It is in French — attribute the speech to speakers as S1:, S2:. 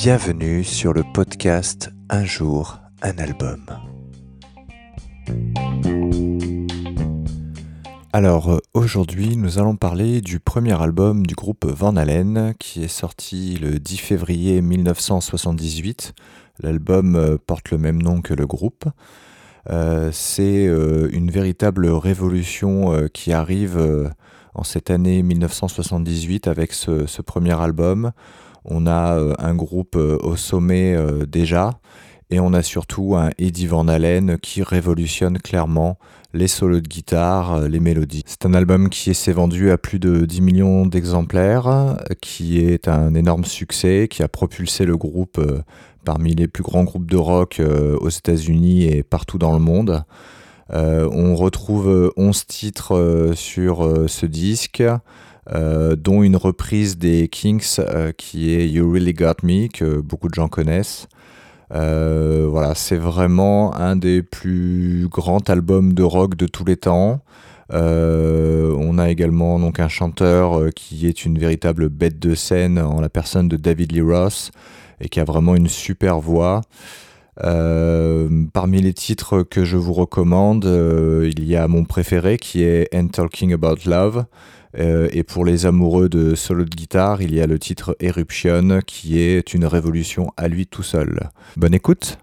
S1: Bienvenue sur le podcast Un jour, un album. Alors euh, aujourd'hui nous allons parler du premier album du groupe Van Halen qui est sorti le 10 février 1978. L'album euh, porte le même nom que le groupe. Euh, c'est une véritable révolution qui arrive en cette année 1978 avec ce, premier album. On a un groupe au sommet déjà et on a surtout un Eddie Van Halen qui révolutionne clairement les solos de guitare, euh, les mélodies. C'est un album qui s'est vendu à plus de 10 millions d'exemplaires, qui est un énorme succès, qui a propulsé le groupe euh, parmi les plus grands groupes de rock euh, aux États-Unis et partout dans le monde. on retrouve 11 titres sur ce disque. Dont une reprise des Kings qui est You Really Got Me, que beaucoup de gens connaissent. Euh, voilà, c'est vraiment un des plus grands albums de rock de tous les temps. Euh, on a également donc un chanteur euh, qui est une véritable bête de scène en la personne de David Lee Ross et qui a vraiment une super voix. parmi les titres que je vous recommande, il y a mon préféré qui est And Talking About Love. Euh, et pour les amoureux de solo de guitare, il y a le titre Eruption qui est une révolution à lui tout seul. Bonne écoute